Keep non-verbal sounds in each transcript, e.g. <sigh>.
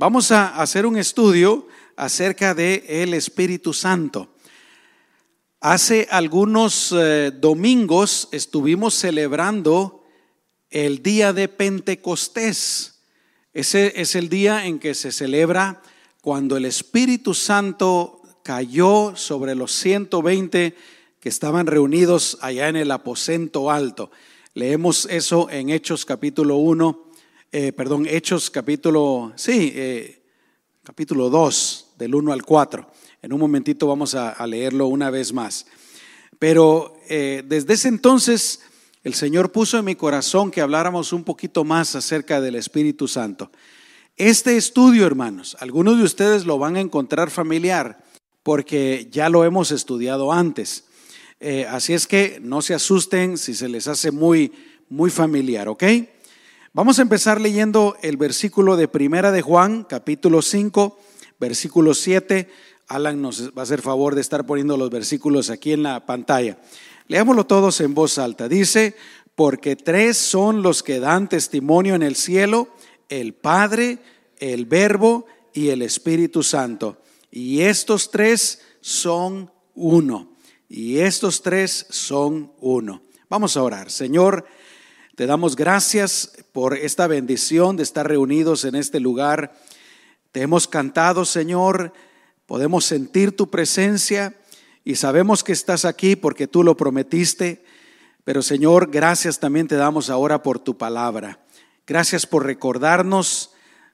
Vamos a hacer un estudio acerca de el Espíritu Santo. Hace algunos eh, domingos estuvimos celebrando el día de Pentecostés. Ese es el día en que se celebra cuando el Espíritu Santo cayó sobre los 120 que estaban reunidos allá en el aposento alto. Leemos eso en Hechos capítulo 1, eh, perdón, Hechos capítulo, sí, eh, capítulo 2, del 1 al 4. En un momentito vamos a, leerlo una vez más. Pero eh, desde ese entonces el Señor puso en mi corazón que habláramos un poquito más acerca del Espíritu Santo. Este estudio, hermanos, algunos de ustedes lo van a encontrar familiar porque ya lo hemos estudiado antes. Así es que no se asusten si se les hace muy, muy familiar, ¿ok? Vamos a empezar leyendo el versículo de Primera de Juan, capítulo 5, versículo 7 Alan nos va a hacer favor de estar poniendo los versículos aquí en la pantalla. Leámoslo todos en voz alta. Dice, porque tres son los que dan testimonio en el cielo, el Padre, el Verbo y el Espíritu Santo. Y estos tres son uno. Y estos tres son uno. Vamos a orar. Señor, te damos gracias por esta bendición de estar reunidos en este lugar. Te hemos cantado, Señor, Podemos sentir tu presencia y sabemos que estás aquí porque tú lo prometiste. Pero Señor, gracias también te damos ahora por tu palabra. Gracias por recordarnos.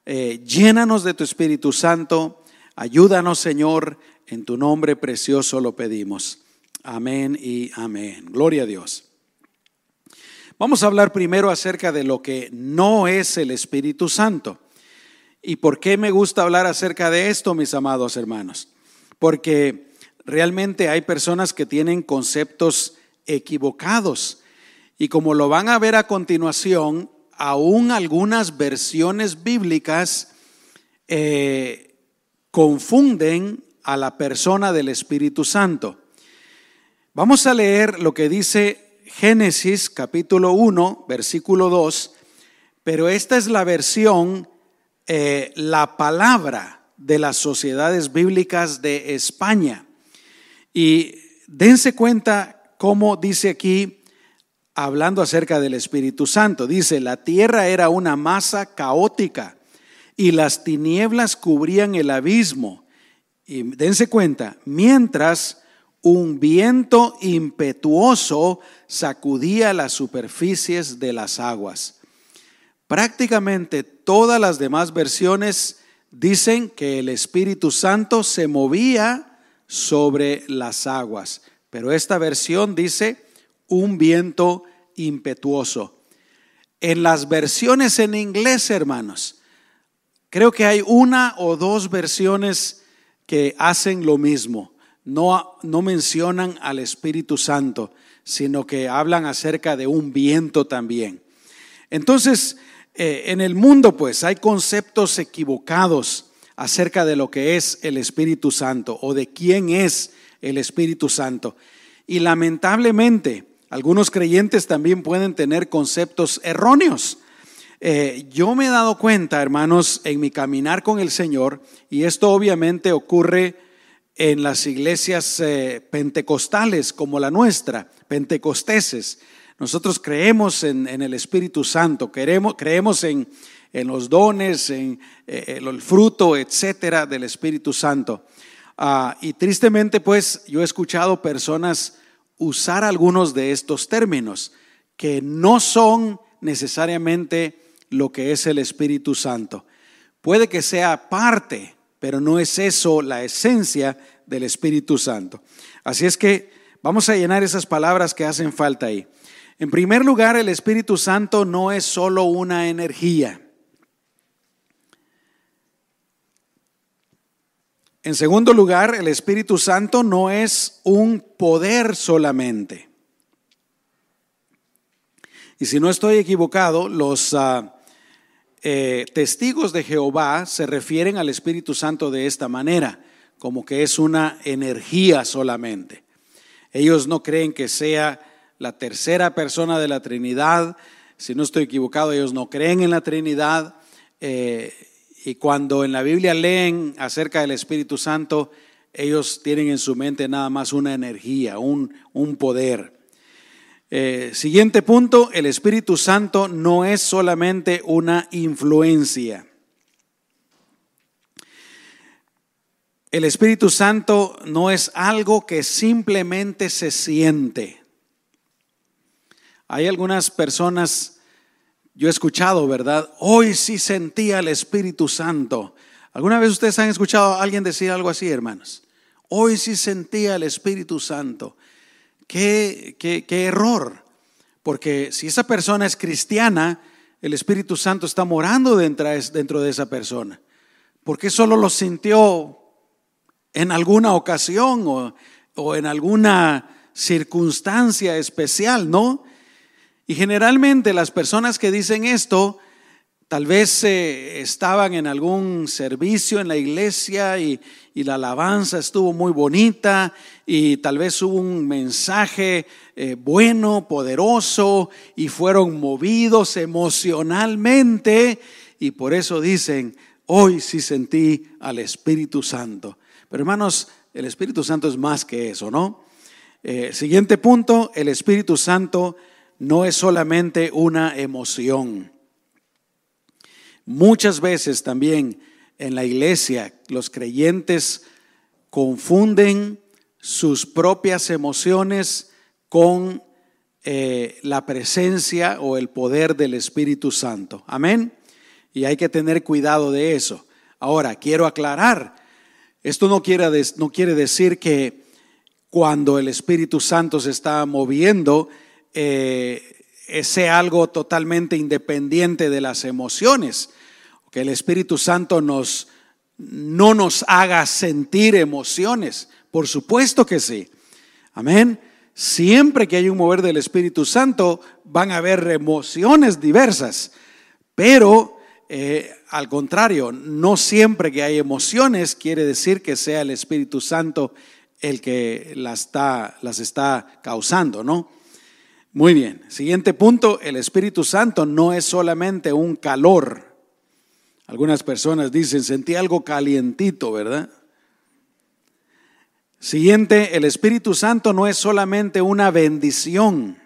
Eh, llénanos de tu Espíritu Santo. Ayúdanos, Señor. En tu nombre precioso lo pedimos. Amén y amén. Gloria a Dios. Vamos a hablar primero acerca de lo que no es el Espíritu Santo. ¿Y por qué me gusta hablar acerca de esto, mis amados hermanos? Porque realmente hay personas que tienen conceptos equivocados. Y como lo van a ver a continuación, aún algunas versiones bíblicas eh, confunden a la persona del Espíritu Santo. Vamos a leer lo que dice Génesis capítulo 1, versículo 2, pero esta es la versión eh, la palabra de las sociedades bíblicas de España. Y dense cuenta cómo dice aquí, hablando acerca del Espíritu Santo, dice, la tierra era una masa caótica y las tinieblas cubrían el abismo. Y dense cuenta, mientras un viento impetuoso sacudía las superficies de las aguas. Prácticamente todas las demás versiones dicen que el Espíritu Santo se movía sobre las aguas, pero esta versión dice un viento impetuoso. En las versiones en inglés, hermanos, creo que hay una o dos versiones que hacen lo mismo. No, no mencionan al Espíritu Santo, sino que hablan acerca de un viento también. Entonces, eh, en el mundo pues hay conceptos equivocados acerca de lo que es el Espíritu Santo o de quién es el Espíritu Santo. Y lamentablemente algunos creyentes también pueden tener conceptos erróneos. Eh, yo me he dado cuenta, hermanos, en mi caminar con el Señor, y esto obviamente ocurre en las iglesias eh, pentecostales como la nuestra, pentecosteses, nosotros creemos en, el Espíritu Santo, creemos en, los dones, en, eh, el fruto, etcétera, del Espíritu Santo. Ah, y tristemente, pues, yo he escuchado personas usar algunos de estos términos que no son necesariamente lo que es el Espíritu Santo. Puede que sea parte, pero no es eso la esencia del Espíritu Santo. Así es que vamos a llenar esas palabras que hacen falta ahí. En primer lugar, el Espíritu Santo no es solo una energía. En segundo lugar, el Espíritu Santo no es un poder solamente. Y si no estoy equivocado, los ah, eh, testigos de Jehová se refieren al Espíritu Santo de esta manera, como que es una energía solamente. Ellos no creen que sea la tercera persona de la Trinidad. Si no estoy equivocado, ellos no creen en la Trinidad. Eh, Y cuando en la Biblia leen acerca del Espíritu Santo, ellos tienen en su mente nada más una energía, un, un poder. Eh, siguiente punto, el Espíritu Santo no es solamente una influencia. El Espíritu Santo no es algo que simplemente se siente. Hay algunas personas, yo he escuchado, ¿verdad? Hoy sí sentía el Espíritu Santo. ¿Alguna vez ustedes han escuchado a alguien decir algo así, hermanos? Hoy sí sentía el Espíritu Santo. Qué, qué, error. Porque si esa persona es cristiana, el Espíritu Santo está morando dentro, de esa persona. Porque solo lo sintió en alguna ocasión o, o en alguna circunstancia especial, ¿no? Y generalmente las personas que dicen esto, tal vez eh, estaban en algún servicio en la iglesia y, la alabanza estuvo muy bonita y tal vez hubo un mensaje eh, bueno, poderoso y fueron movidos emocionalmente y por eso dicen, hoy sí sentí al Espíritu Santo. Pero hermanos, el Espíritu Santo es más que eso, ¿no? Eh, siguiente punto, el Espíritu Santo no es solamente una emoción. Muchas veces también en la iglesia los creyentes confunden sus propias emociones con eh, la presencia o el poder del Espíritu Santo. Amén. Y hay que tener cuidado de eso. Ahora, quiero aclarar, esto no quiere, no quiere decir que cuando el Espíritu Santo se está moviendo, eh, sea algo totalmente independiente de las emociones, que el Espíritu Santo nos, no nos haga sentir emociones, por supuesto que sí. Amén. Siempre que hay un mover del Espíritu Santo van a haber emociones diversas, pero eh, al contrario, no siempre que hay emociones quiere decir que sea el Espíritu Santo el que las está, las está causando, ¿no? Muy bien, siguiente punto, el Espíritu Santo no es solamente un calor. Algunas personas dicen, sentí algo calientito, ¿verdad? Siguiente, el Espíritu Santo no es solamente una bendición.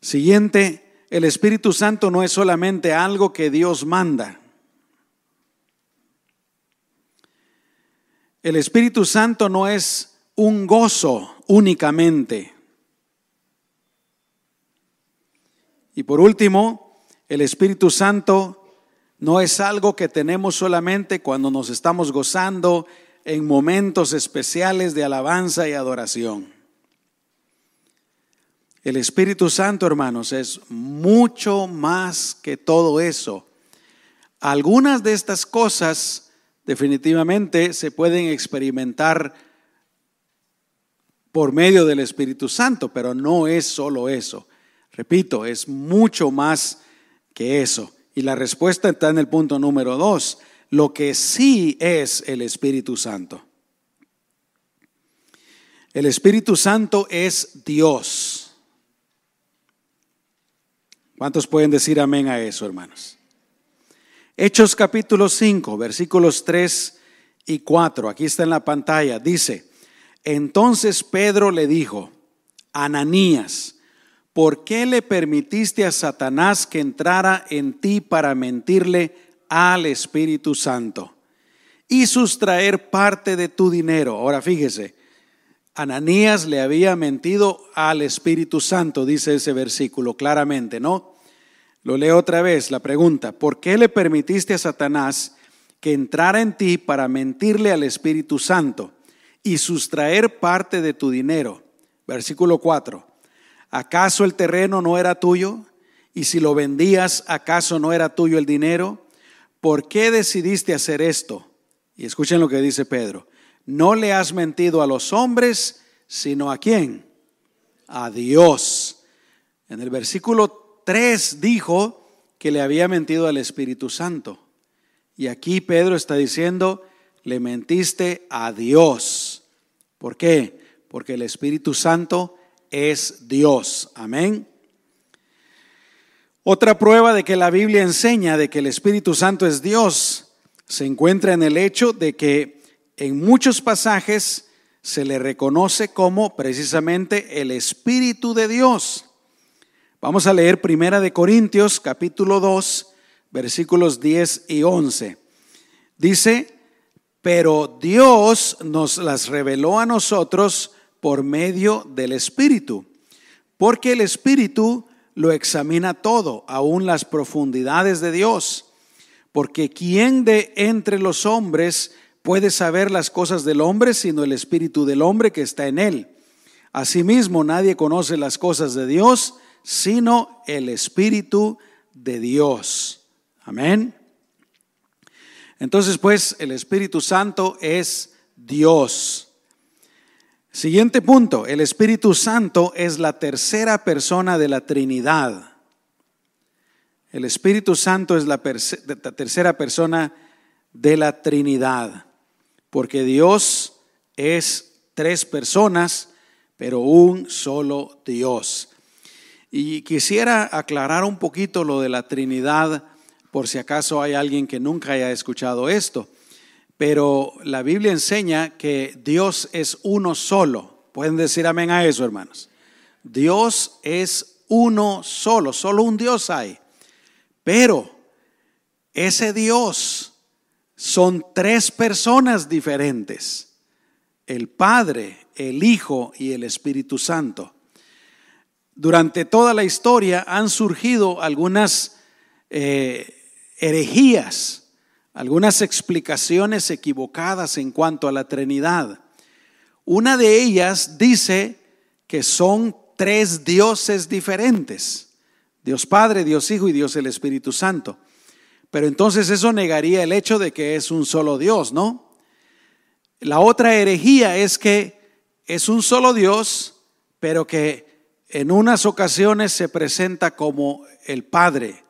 Siguiente, el Espíritu Santo no es solamente algo que Dios manda. El Espíritu Santo no es un gozo únicamente. Y por último, el Espíritu Santo no es algo que tenemos solamente cuando nos estamos gozando en momentos especiales de alabanza y adoración. El Espíritu Santo, hermanos, es mucho más que todo eso. Algunas de estas cosas definitivamente se pueden experimentar por medio del Espíritu Santo, pero no es solo eso. Repito, es mucho más que eso. Y la respuesta está en el punto número dos, lo que sí es el Espíritu Santo. El Espíritu Santo es Dios. ¿Cuántos pueden decir amén a eso, hermanos? Hechos capítulo 5, versículos 3 y 4, aquí está en la pantalla, dice, entonces Pedro le dijo, Ananías, ¿por qué le permitiste a Satanás que entrara en ti para mentirle al Espíritu Santo y sustraer parte de tu dinero? Ahora fíjese, Ananías le había mentido al Espíritu Santo, dice ese versículo claramente, ¿no? Lo leo otra vez, la pregunta, ¿por qué le permitiste a Satanás que entrara en ti para mentirle al Espíritu Santo y sustraer parte de tu dinero? Versículo 4. ¿Acaso el terreno no era tuyo? Y si lo vendías, ¿acaso no era tuyo el dinero? ¿Por qué decidiste hacer esto? Y escuchen lo que dice Pedro. No le has mentido a los hombres, sino a quién? A Dios. En el versículo 3 dijo que le había mentido al Espíritu Santo. Y aquí Pedro está diciendo, le mentiste a Dios. ¿Por qué? Porque el Espíritu Santo es Dios. Amén. Otra prueba de que la Biblia enseña de que el Espíritu Santo es Dios se encuentra en el hecho de que en muchos pasajes se le reconoce como precisamente el Espíritu de Dios. Vamos a leer Primera de Corintios capítulo 2 versículos 10 y 11. Dice, pero Dios nos las reveló a nosotros por medio del Espíritu, porque el Espíritu lo examina todo, aún las profundidades de Dios. Porque ¿quién de entre los hombres puede saber las cosas del hombre sino el Espíritu del hombre que está en él? Asimismo, nadie conoce las cosas de Dios sino el Espíritu de Dios. Amén. Entonces, pues, el Espíritu Santo es Dios. Siguiente punto, el Espíritu Santo es la tercera persona de la Trinidad. El Espíritu Santo es la tercera persona de la Trinidad, porque Dios es tres personas, pero un solo Dios. Y quisiera aclarar un poquito lo de la Trinidad, por si acaso hay alguien que nunca haya escuchado esto. Pero la Biblia enseña que Dios es uno solo. Pueden decir amén a eso, hermanos. Dios es uno solo, solo un Dios hay. Pero ese Dios son tres personas diferentes. El Padre, el Hijo y el Espíritu Santo. Durante toda la historia han surgido algunas eh, herejías algunas explicaciones equivocadas en cuanto a la Trinidad. Una de ellas dice que son tres dioses diferentes, Dios Padre, Dios Hijo y Dios el Espíritu Santo. Pero entonces eso negaría el hecho de que es un solo Dios, ¿no? La otra herejía es que es un solo Dios, pero que en unas ocasiones se presenta como el Padre,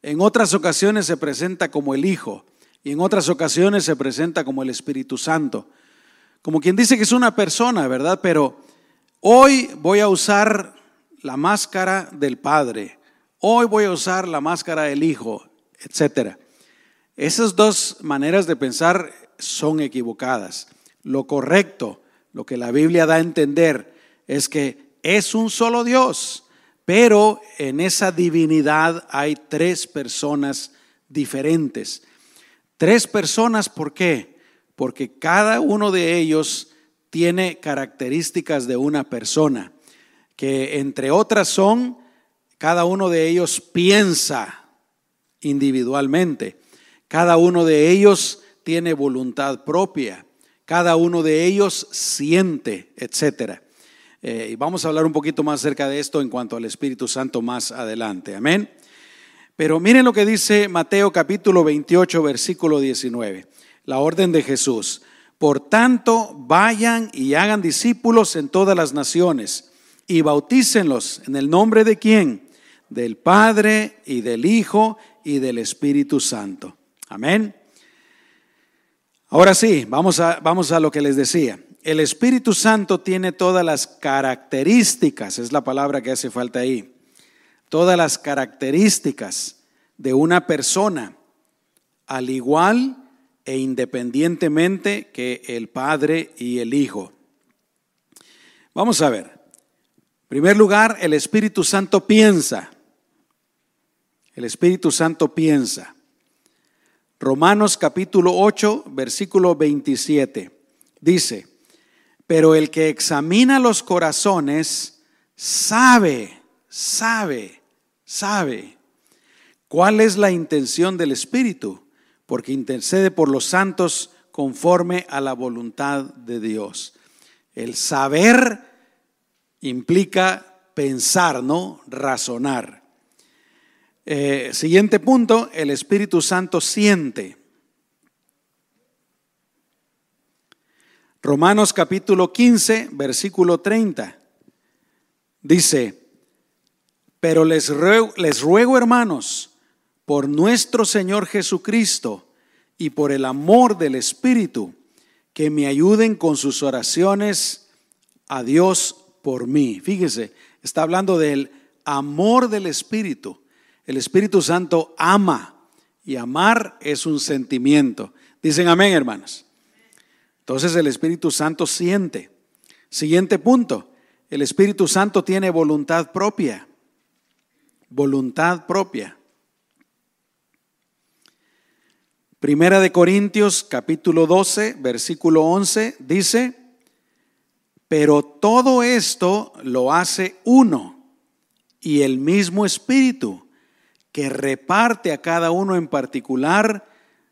en otras ocasiones se presenta como el Hijo, y en otras ocasiones se presenta como el Espíritu Santo. Como quien dice que es una persona, ¿verdad? Pero hoy voy a usar la máscara del Padre, hoy voy a usar la máscara del Hijo, etc. Esas dos maneras de pensar son equivocadas. Lo correcto, lo que la Biblia da a entender, es que es un solo Dios, pero en esa divinidad hay tres personas diferentes. Tres personas, ¿por qué? Porque cada uno de ellos tiene características de una persona, que entre otras son, cada uno de ellos piensa individualmente, cada uno de ellos tiene voluntad propia, cada uno de ellos siente, etc. Eh, y vamos a hablar un poquito más acerca de esto en cuanto al Espíritu Santo más adelante. Amén. Pero miren lo que dice Mateo capítulo 28, versículo 19, la orden de Jesús. Por tanto, vayan y hagan discípulos en todas las naciones y bautícenlos en el nombre de quién? Del Padre y del Hijo y del Espíritu Santo. Amén. Ahora sí, vamos a, vamos a lo que les decía. El Espíritu Santo tiene todas las características, es la palabra que hace falta ahí todas las características de una persona, al igual e independientemente que el Padre y el Hijo. Vamos a ver. En primer lugar, el Espíritu Santo piensa. El Espíritu Santo piensa. Romanos capítulo 8, versículo 27. Dice, pero el que examina los corazones sabe, sabe sabe cuál es la intención del Espíritu, porque intercede por los santos conforme a la voluntad de Dios. El saber implica pensar, ¿no? Razonar. Eh, siguiente punto, el Espíritu Santo siente. Romanos capítulo 15, versículo 30. Dice, pero les ruego, les ruego, hermanos, por nuestro Señor Jesucristo y por el amor del Espíritu, que me ayuden con sus oraciones a Dios por mí. Fíjese, está hablando del amor del Espíritu. El Espíritu Santo ama y amar es un sentimiento. Dicen amén, hermanos. Entonces el Espíritu Santo siente. Siguiente punto. El Espíritu Santo tiene voluntad propia. Voluntad propia. Primera de Corintios capítulo 12, versículo 11 dice, pero todo esto lo hace uno y el mismo Espíritu que reparte a cada uno en particular,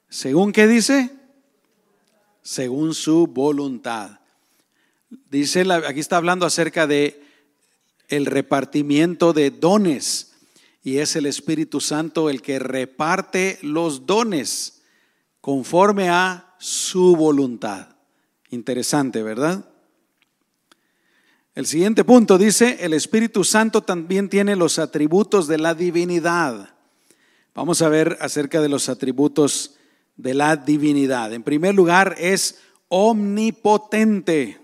según qué dice? Según su voluntad. Dice, aquí está hablando acerca de el repartimiento de dones y es el Espíritu Santo el que reparte los dones conforme a su voluntad. Interesante, ¿verdad? El siguiente punto dice, el Espíritu Santo también tiene los atributos de la divinidad. Vamos a ver acerca de los atributos de la divinidad. En primer lugar, es omnipotente.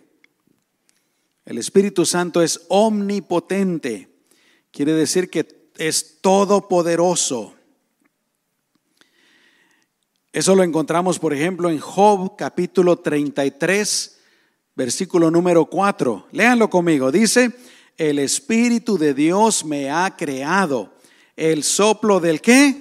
El Espíritu Santo es omnipotente. Quiere decir que es todopoderoso. Eso lo encontramos, por ejemplo, en Job capítulo 33, versículo número 4. Léanlo conmigo. Dice, el Espíritu de Dios me ha creado. El soplo del qué?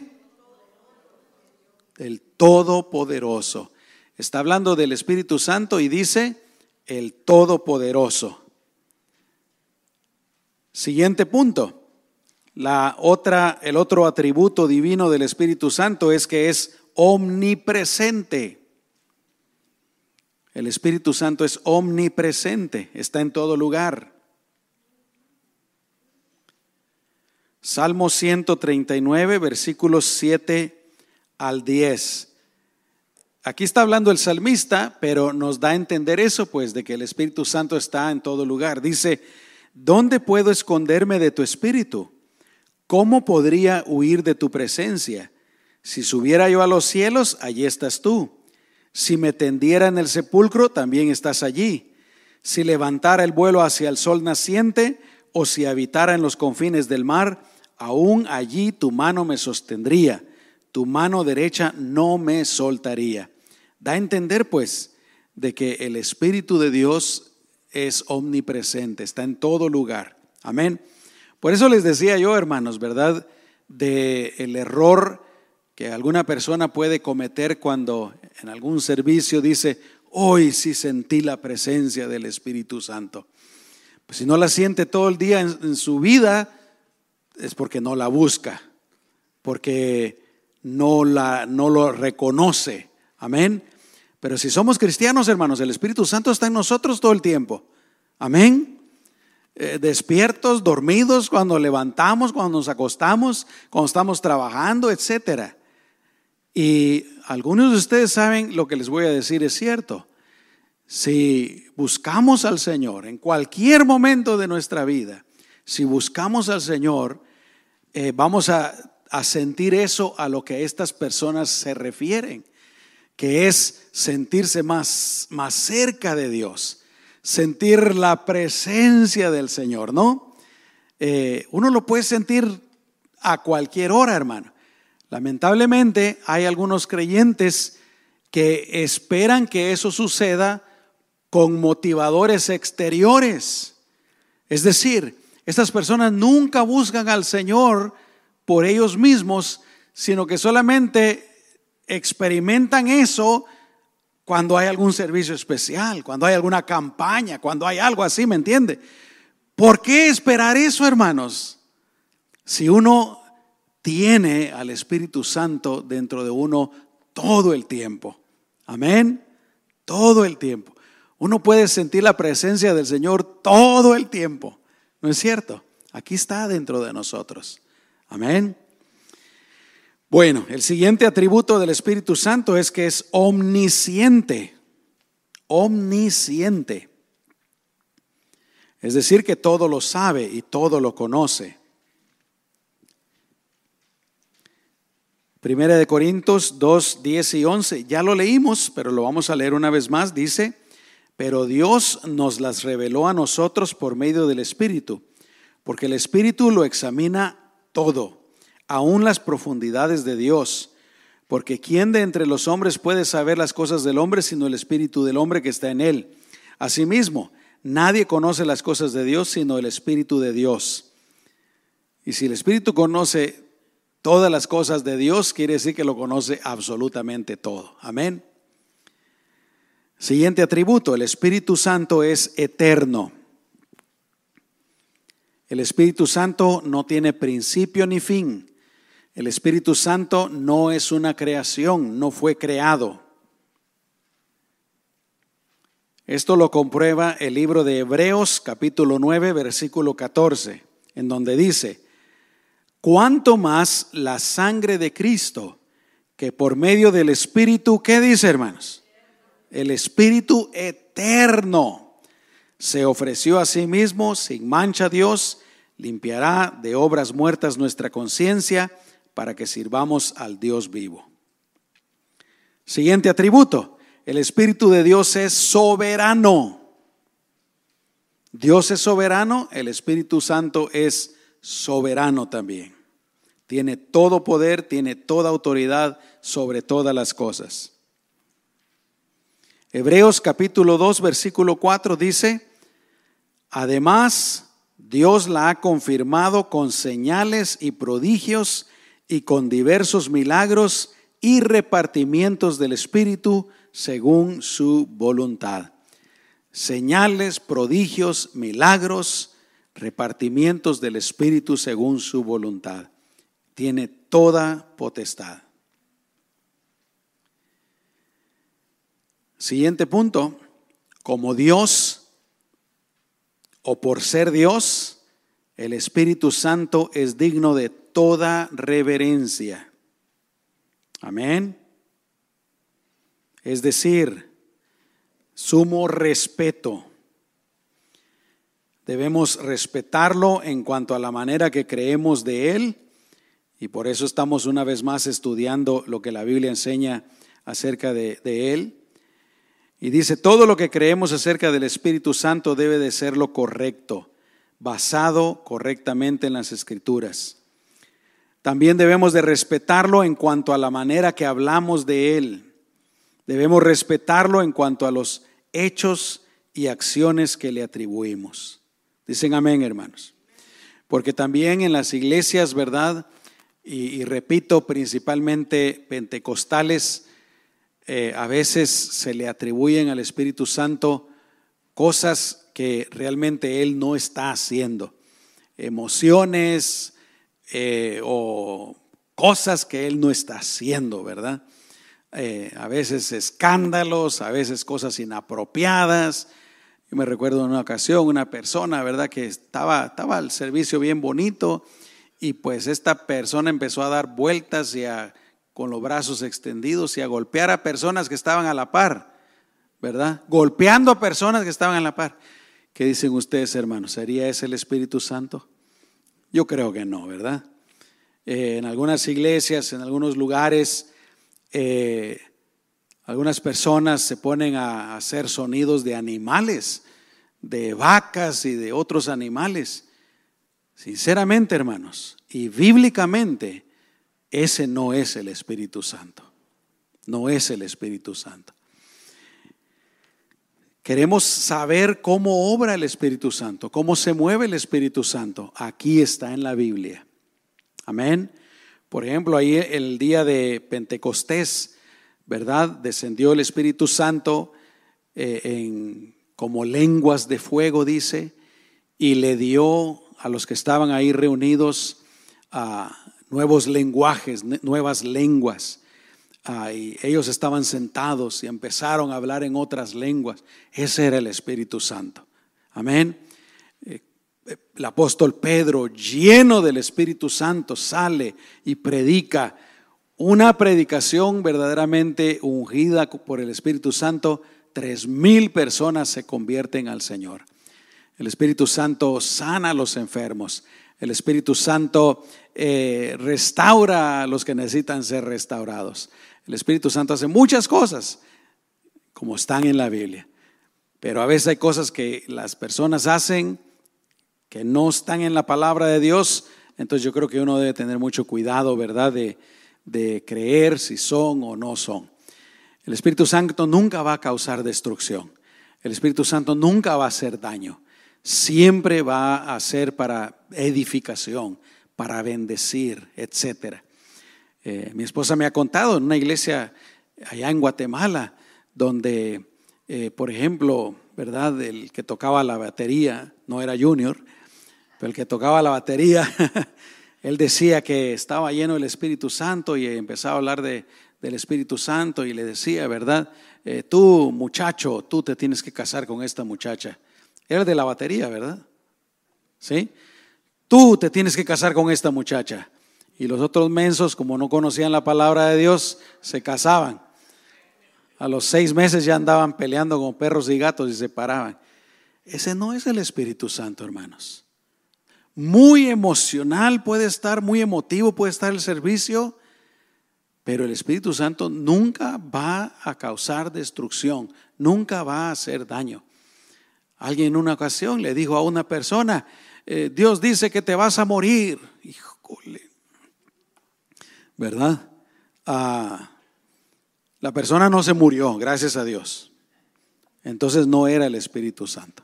Del Todopoderoso. Está hablando del Espíritu Santo y dice, el Todopoderoso. Siguiente punto. La otra, el otro atributo divino del Espíritu Santo es que es omnipresente. El Espíritu Santo es omnipresente, está en todo lugar. Salmo 139, versículos 7 al 10. Aquí está hablando el salmista, pero nos da a entender eso, pues, de que el Espíritu Santo está en todo lugar. Dice, ¿dónde puedo esconderme de tu Espíritu? ¿Cómo podría huir de tu presencia? Si subiera yo a los cielos, allí estás tú. Si me tendiera en el sepulcro, también estás allí. Si levantara el vuelo hacia el sol naciente, o si habitara en los confines del mar, aún allí tu mano me sostendría, tu mano derecha no me soltaría. Da a entender, pues, de que el Espíritu de Dios es omnipresente, está en todo lugar. Amén. Por eso les decía yo, hermanos, ¿verdad? De el error que alguna persona puede cometer cuando en algún servicio dice, hoy sí sentí la presencia del Espíritu Santo. Pues si no la siente todo el día en, su vida, es porque no la busca, porque no, la, no lo reconoce. Amén. Pero si somos cristianos, hermanos, el Espíritu Santo está en nosotros todo el tiempo. Amén. Eh, despiertos, dormidos, cuando levantamos, cuando nos acostamos, cuando estamos trabajando, etcétera. Y algunos de ustedes saben lo que les voy a decir es cierto. Si buscamos al Señor en cualquier momento de nuestra vida, si buscamos al Señor, eh, vamos a, a sentir eso a lo que estas personas se refieren, que es sentirse más, más cerca de Dios, sentir la presencia del Señor, ¿no? Eh, uno lo puede sentir a cualquier hora, hermano. Lamentablemente hay algunos creyentes que esperan que eso suceda con motivadores exteriores. Es decir, estas personas nunca buscan al Señor por ellos mismos, sino que solamente experimentan eso cuando hay algún servicio especial, cuando hay alguna campaña, cuando hay algo así, ¿me entiende? ¿Por qué esperar eso, hermanos? Si uno tiene al Espíritu Santo dentro de uno todo el tiempo. Amén. Todo el tiempo. Uno puede sentir la presencia del Señor todo el tiempo. ¿No es cierto? Aquí está dentro de nosotros. Amén. Bueno, el siguiente atributo del Espíritu Santo es que es omnisciente. Omnisciente. Es decir, que todo lo sabe y todo lo conoce. Primera de Corintios 2, 10 y 11. Ya lo leímos, pero lo vamos a leer una vez más. Dice, pero Dios nos las reveló a nosotros por medio del Espíritu, porque el Espíritu lo examina todo, aún las profundidades de Dios. Porque ¿quién de entre los hombres puede saber las cosas del hombre sino el espíritu del hombre que está en él? Asimismo, nadie conoce las cosas de Dios sino el espíritu de Dios. Y si el espíritu conoce todas las cosas de Dios, quiere decir que lo conoce absolutamente todo. Amén. Siguiente atributo, el Espíritu Santo es eterno. El Espíritu Santo no tiene principio ni fin. El Espíritu Santo no es una creación, no fue creado. Esto lo comprueba el libro de Hebreos capítulo 9 versículo 14, en donde dice, cuánto más la sangre de Cristo, que por medio del Espíritu, ¿qué dice hermanos? El Espíritu eterno se ofreció a sí mismo sin mancha Dios, limpiará de obras muertas nuestra conciencia para que sirvamos al Dios vivo. Siguiente atributo, el Espíritu de Dios es soberano. Dios es soberano, el Espíritu Santo es soberano también. Tiene todo poder, tiene toda autoridad sobre todas las cosas. Hebreos capítulo 2, versículo 4 dice, además Dios la ha confirmado con señales y prodigios y con diversos milagros y repartimientos del Espíritu según su voluntad. Señales, prodigios, milagros, repartimientos del Espíritu según su voluntad. Tiene toda potestad. Siguiente punto, como Dios o por ser Dios, el Espíritu Santo es digno de toda reverencia. Amén. Es decir, sumo respeto. Debemos respetarlo en cuanto a la manera que creemos de Él y por eso estamos una vez más estudiando lo que la Biblia enseña acerca de, de Él. Y dice, todo lo que creemos acerca del Espíritu Santo debe de ser lo correcto, basado correctamente en las Escrituras. También debemos de respetarlo en cuanto a la manera que hablamos de Él. Debemos respetarlo en cuanto a los hechos y acciones que le atribuimos. Dicen amén, hermanos. Porque también en las iglesias, ¿verdad? Y, repito, principalmente pentecostales, eh, a veces se le atribuyen al Espíritu Santo cosas que realmente Él no está haciendo. Emociones, eh, o cosas que Él no está haciendo, ¿verdad? Eh, a veces escándalos, a veces cosas inapropiadas. Yo me recuerdo en una ocasión una persona, ¿verdad? Que estaba, estaba al servicio bien bonito y pues esta persona empezó a dar vueltas y a, con los brazos extendidos y a golpear a personas que estaban a la par, ¿verdad? Golpeando a personas que estaban a la par. ¿Qué dicen ustedes, hermanos? ¿Sería ese el Espíritu Santo? Yo creo que no, ¿verdad? Eh, en algunas iglesias, en algunos lugares, eh, algunas personas se ponen a hacer sonidos de animales, de vacas y de otros animales. Sinceramente, hermanos, y bíblicamente, ese no es el Espíritu Santo. No es el Espíritu Santo. Queremos saber cómo obra el Espíritu Santo, cómo se mueve el Espíritu Santo. Aquí está en la Biblia. Amén. Por ejemplo, ahí el día de Pentecostés, ¿verdad? Descendió el Espíritu Santo eh, en, como lenguas de fuego, dice, y le dio a los que estaban ahí reunidos a nuevos lenguajes, nuevas lenguas y ellos estaban sentados y empezaron a hablar en otras lenguas. Ese era el Espíritu Santo. Amén. Eh, el apóstol Pedro, lleno del Espíritu Santo, sale y predica una predicación verdaderamente ungida por el Espíritu Santo. Tres mil personas se convierten al Señor. El Espíritu Santo sana a los enfermos. El Espíritu Santo eh, restaura a los que necesitan ser restaurados. El Espíritu Santo hace muchas cosas como están en la Biblia. Pero a veces hay cosas que las personas hacen que no están en la palabra de Dios Entonces yo creo que uno debe tener mucho cuidado, ¿verdad? De, de creer si son o no son. El Espíritu Santo nunca va a causar destrucción. El Espíritu Santo nunca va a hacer daño. Siempre va a ser para edificación, para bendecir, etc. Eh, mi esposa me ha contado en una iglesia allá en Guatemala, donde, eh, por ejemplo, ¿verdad? El que tocaba la batería, no era Junior, pero el que tocaba la batería, <laughs> él decía que estaba lleno del Espíritu Santo y empezaba a hablar de, del Espíritu Santo y le decía, ¿verdad? Eh, tú, muchacho, tú te tienes que casar con esta muchacha. Era de la batería, ¿verdad? ¿Sí? Tú te tienes que casar con esta muchacha. Y los otros mensos, como no conocían la palabra de Dios, se casaban. A los seis meses ya andaban peleando con perros y gatos y se paraban. Ese no es el Espíritu Santo, hermanos. Muy emocional puede estar, muy emotivo puede estar el servicio, pero el Espíritu Santo nunca va a causar destrucción, nunca va a hacer daño. Alguien en una ocasión le dijo a una persona, eh, Dios dice que te vas a morir. Híjole. ¿Verdad? Ah, la persona no se murió, gracias a Dios. Entonces no era el Espíritu Santo,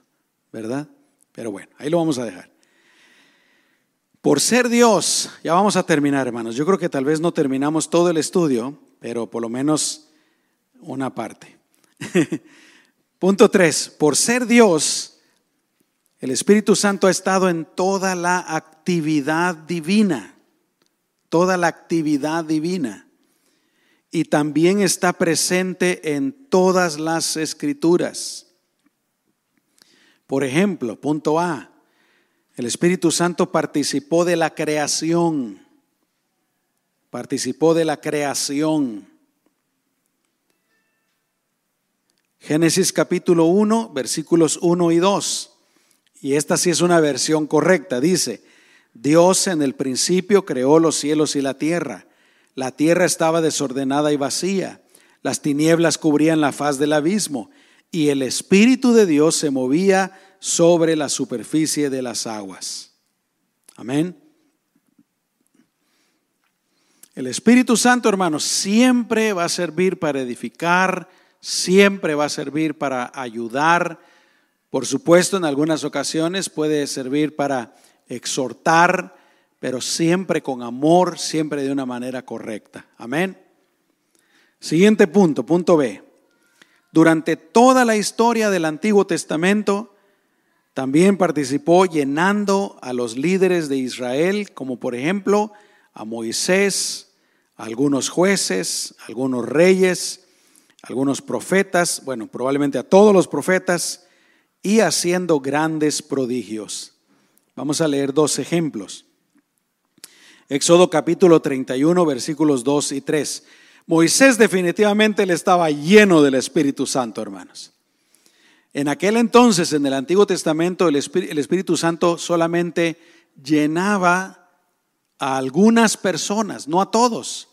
¿verdad? Pero bueno, ahí lo vamos a dejar. Por ser Dios, ya vamos a terminar, hermanos. Yo creo que tal vez no terminamos todo el estudio, pero por lo menos una parte. <laughs> Punto tres, por ser Dios, el Espíritu Santo ha estado en toda la actividad divina, toda la actividad divina y también está presente en todas las escrituras. Por ejemplo, punto A, el Espíritu Santo participó de la creación, participó de la creación. Génesis capítulo 1, versículos 1 y 2. Y esta sí es una versión correcta. Dice, Dios en el principio creó los cielos y la tierra la tierra estaba desordenada y vacía, las tinieblas cubrían la faz del abismo y el Espíritu de Dios se movía sobre la superficie de las aguas. Amén. El Espíritu Santo, hermanos, siempre va a servir para edificar, siempre va a servir para ayudar. Por supuesto, en algunas ocasiones puede servir para exhortar, pero siempre con amor, siempre de una manera correcta. Amén. Siguiente punto, punto B. Durante toda la historia del Antiguo Testamento, también participó llenando a los líderes de Israel, como por ejemplo a Moisés, a algunos jueces, algunos reyes, algunos profetas, bueno, probablemente a todos los profetas, y haciendo grandes prodigios. Vamos a leer dos ejemplos. Éxodo capítulo 31, versículos 2 y 3. Moisés definitivamente le estaba lleno del Espíritu Santo, hermanos. En aquel entonces, en el Antiguo Testamento, el Espíritu, Santo solamente llenaba a algunas personas, no a todos.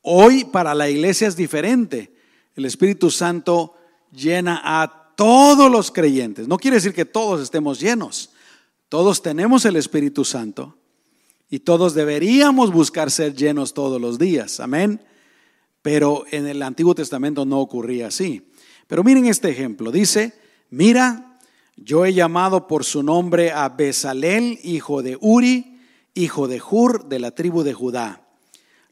Hoy para la iglesia es diferente. El Espíritu Santo llena a todos los creyentes. No quiere decir que todos estemos llenos. Todos tenemos el Espíritu Santo. Y todos deberíamos buscar ser llenos todos los días. Amén. Pero en el Antiguo Testamento no ocurría así. Pero miren este ejemplo. Dice, mira, yo he llamado por su nombre a Besalel, hijo de Uri, hijo de Hur, de la tribu de Judá.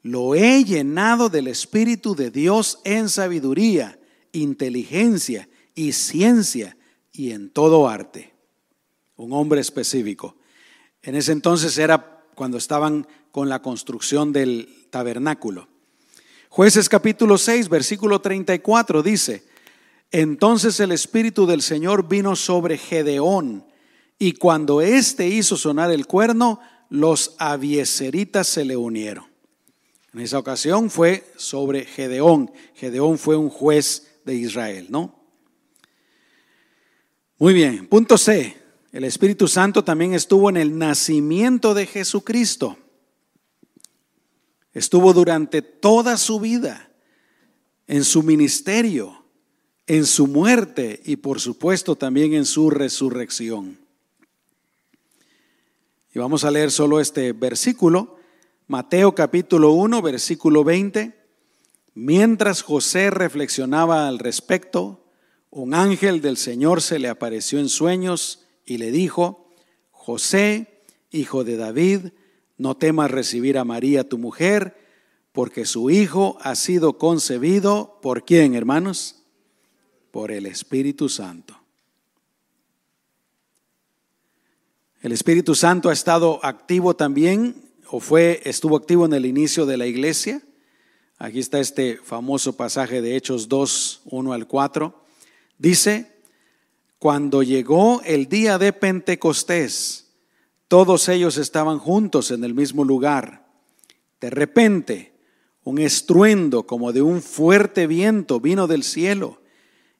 Lo he llenado del Espíritu de Dios en sabiduría, inteligencia y ciencia y en todo arte. Un hombre específico. En ese entonces era cuando estaban con la construcción del tabernáculo. Jueces capítulo 6, versículo 34 dice, entonces el Espíritu del Señor vino sobre Gedeón, y cuando éste hizo sonar el cuerno, los abieseritas se le unieron. En esa ocasión fue sobre Gedeón. Gedeón fue un juez de Israel, ¿no? Muy bien, punto C. El Espíritu Santo también estuvo en el nacimiento de Jesucristo. Estuvo durante toda su vida, en su ministerio, en su muerte y por supuesto también en su resurrección. Y vamos a leer solo este versículo, Mateo capítulo 1, versículo 20. Mientras José reflexionaba al respecto, un ángel del Señor se le apareció en sueños y le dijo, José, hijo de David, no temas recibir a María tu mujer, porque su hijo ha sido concebido por quién, hermanos? Por el Espíritu Santo. El Espíritu Santo ha estado activo también, o fue, estuvo activo en el inicio de la iglesia. Aquí está este famoso pasaje de Hechos 2, 1 al 4. Dice, cuando llegó el día de Pentecostés, todos ellos estaban juntos en el mismo lugar. De repente, un estruendo como de un fuerte viento vino del cielo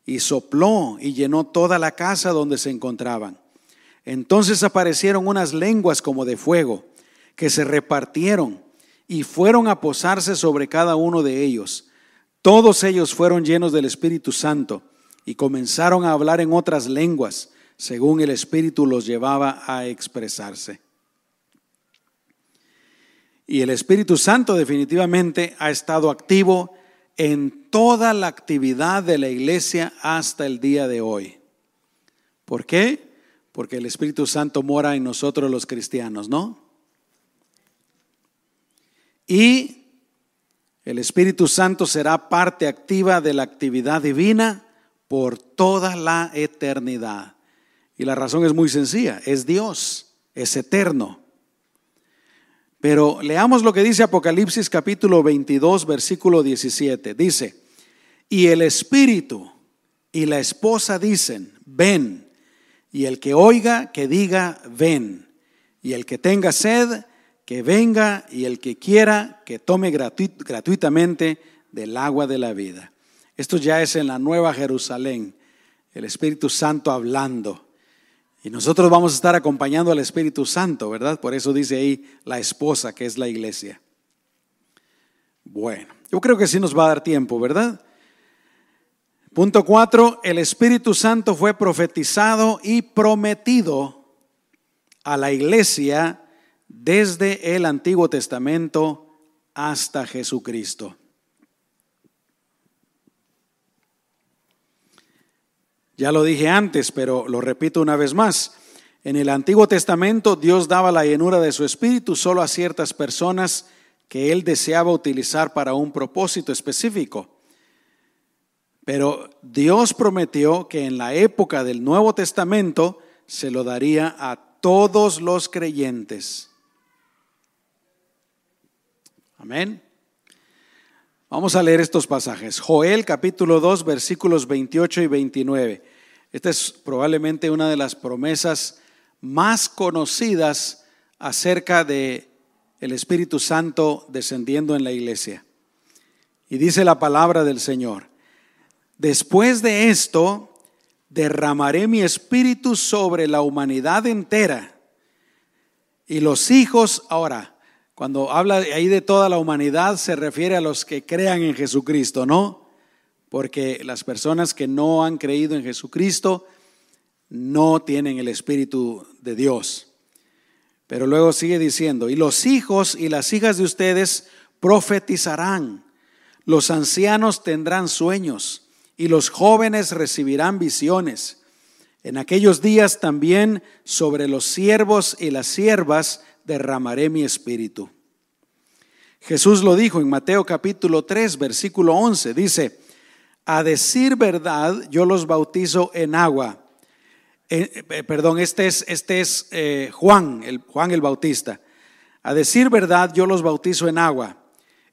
y sopló y llenó toda la casa donde se encontraban. Entonces aparecieron unas lenguas como de fuego que se repartieron y fueron a posarse sobre cada uno de ellos. Todos ellos fueron llenos del Espíritu Santo y comenzaron a hablar en otras lenguas, según el Espíritu los llevaba a expresarse. Y el Espíritu Santo definitivamente ha estado activo en toda la actividad de la iglesia hasta el día de hoy. ¿Por qué? porque el Espíritu Santo mora en nosotros los cristianos, ¿no? Y el Espíritu Santo será parte activa de la actividad divina por toda la eternidad. Y la razón es muy sencilla, es Dios, es eterno. Pero leamos lo que dice Apocalipsis capítulo 22, versículo 17. Dice, y el Espíritu y la esposa dicen, ven. Y el que oiga, que diga, ven. Y el que tenga sed, que venga. Y el que quiera, que tome gratuitamente del agua de la vida. Esto ya es en la Nueva Jerusalén, el Espíritu Santo hablando. Y nosotros vamos a estar acompañando al Espíritu Santo, ¿verdad? Por eso dice ahí la esposa, que es la iglesia. Bueno, yo creo que sí nos va a dar tiempo, ¿verdad? Punto cuatro, el Espíritu Santo fue profetizado y prometido a la iglesia desde el Antiguo Testamento hasta Jesucristo. Ya lo dije antes, pero lo repito una vez más. En el Antiguo Testamento Dios daba la llenura de su Espíritu solo a ciertas personas que Él deseaba utilizar para un propósito específico. Pero Dios prometió que en la época del Nuevo Testamento se lo daría a todos los creyentes. Amén. Vamos a leer estos pasajes. Joel capítulo 2 versículos 28 y 29. Esta es probablemente una de las promesas más conocidas acerca de el Espíritu Santo descendiendo en la iglesia. Y dice la palabra del Señor. Después de esto, derramaré mi espíritu sobre la humanidad entera. Y los hijos, ahora, cuando habla ahí de toda la humanidad, se refiere a los que crean en Jesucristo, ¿no? Porque las personas que no han creído en Jesucristo no tienen el Espíritu de Dios. Pero luego sigue diciendo, y los hijos y las hijas de ustedes profetizarán, los ancianos tendrán sueños y los jóvenes recibirán visiones. En aquellos días también sobre los siervos y las siervas derramaré mi espíritu. Jesús lo dijo en Mateo capítulo 3, versículo 11. Dice, a decir verdad, yo los bautizo en agua. Eh, eh, perdón, este es, este es eh, Juan, el, Juan el Bautista. A decir verdad, yo los bautizo en agua,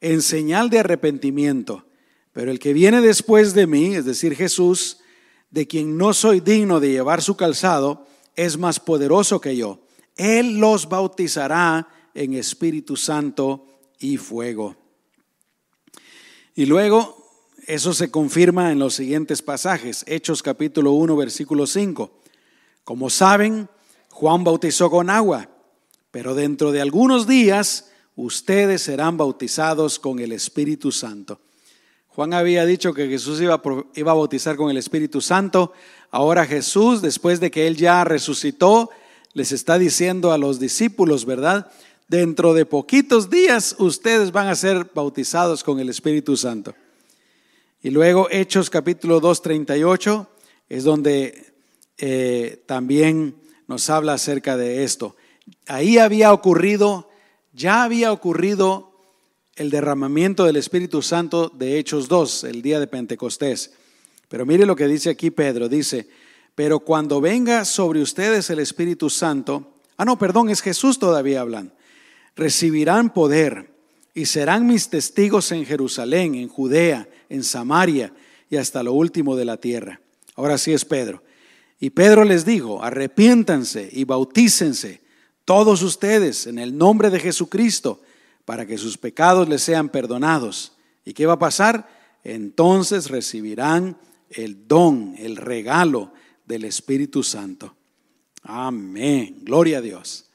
en señal de arrepentimiento. Pero el que viene después de mí, es decir, Jesús, de quien no soy digno de llevar su calzado, es más poderoso que yo. Él los bautizará en Espíritu Santo y fuego. Y luego, eso se confirma en los siguientes pasajes. Hechos capítulo 1, versículo 5. Como saben, Juan bautizó con agua, pero dentro de algunos días ustedes serán bautizados con el Espíritu Santo. Juan había dicho que Jesús iba, iba a bautizar con el Espíritu Santo. Ahora Jesús, después de que él ya resucitó, les está diciendo a los discípulos, ¿verdad? Dentro de poquitos días ustedes van a ser bautizados con el Espíritu Santo. Y luego Hechos capítulo 2, 38 es donde eh, también nos habla acerca de esto. Ahí había ocurrido, ya había ocurrido el derramamiento del Espíritu Santo de Hechos 2, el día de Pentecostés. Pero mire lo que dice aquí Pedro, dice, pero cuando venga sobre ustedes el Espíritu Santo, ah no, perdón, es Jesús todavía hablan, recibirán poder y serán mis testigos en Jerusalén, en Judea, en Samaria y hasta lo último de la tierra. Ahora sí es Pedro. Y Pedro les dijo, arrepiéntanse y bautícense todos ustedes en el nombre de Jesucristo para que sus pecados les sean perdonados. ¿Y qué va a pasar? Entonces recibirán el don, el regalo del Espíritu Santo. Amén. Gloria a Dios.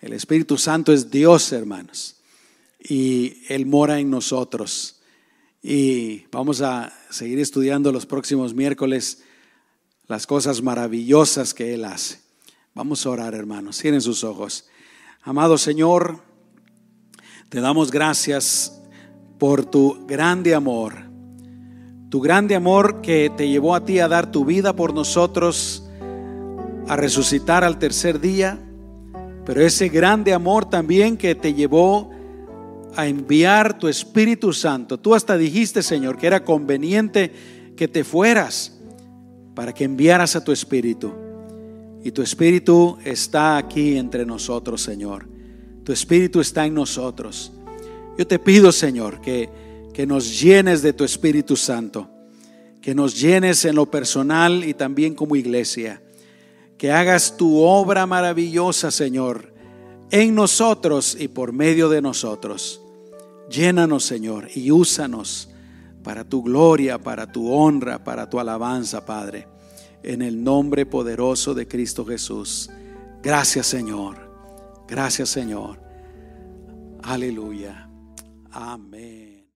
El Espíritu Santo es Dios, hermanos. Y Él mora en nosotros. Y vamos a seguir estudiando los próximos miércoles las cosas maravillosas que Él hace. Vamos a orar, hermanos. Cierren sus ojos. Amado Señor, te damos gracias por tu grande amor. Tu grande amor que te llevó a ti a dar tu vida por nosotros, a resucitar al tercer día. Pero ese grande amor también que te llevó a enviar tu Espíritu Santo. Tú hasta dijiste, Señor, que era conveniente que te fueras para que enviaras a tu Espíritu. Y tu Espíritu está aquí entre nosotros, Señor. Tu Espíritu está en nosotros. Yo te pido, Señor, que, que nos llenes de tu Espíritu Santo, que nos llenes en lo personal y también como iglesia, que hagas tu obra maravillosa, Señor, en nosotros y por medio de nosotros. Llénanos, Señor, y úsanos para tu gloria, para tu honra, para tu alabanza, Padre. En el nombre poderoso de Cristo Jesús. Gracias, Señor. Gracias, Señor. Aleluya. Amén.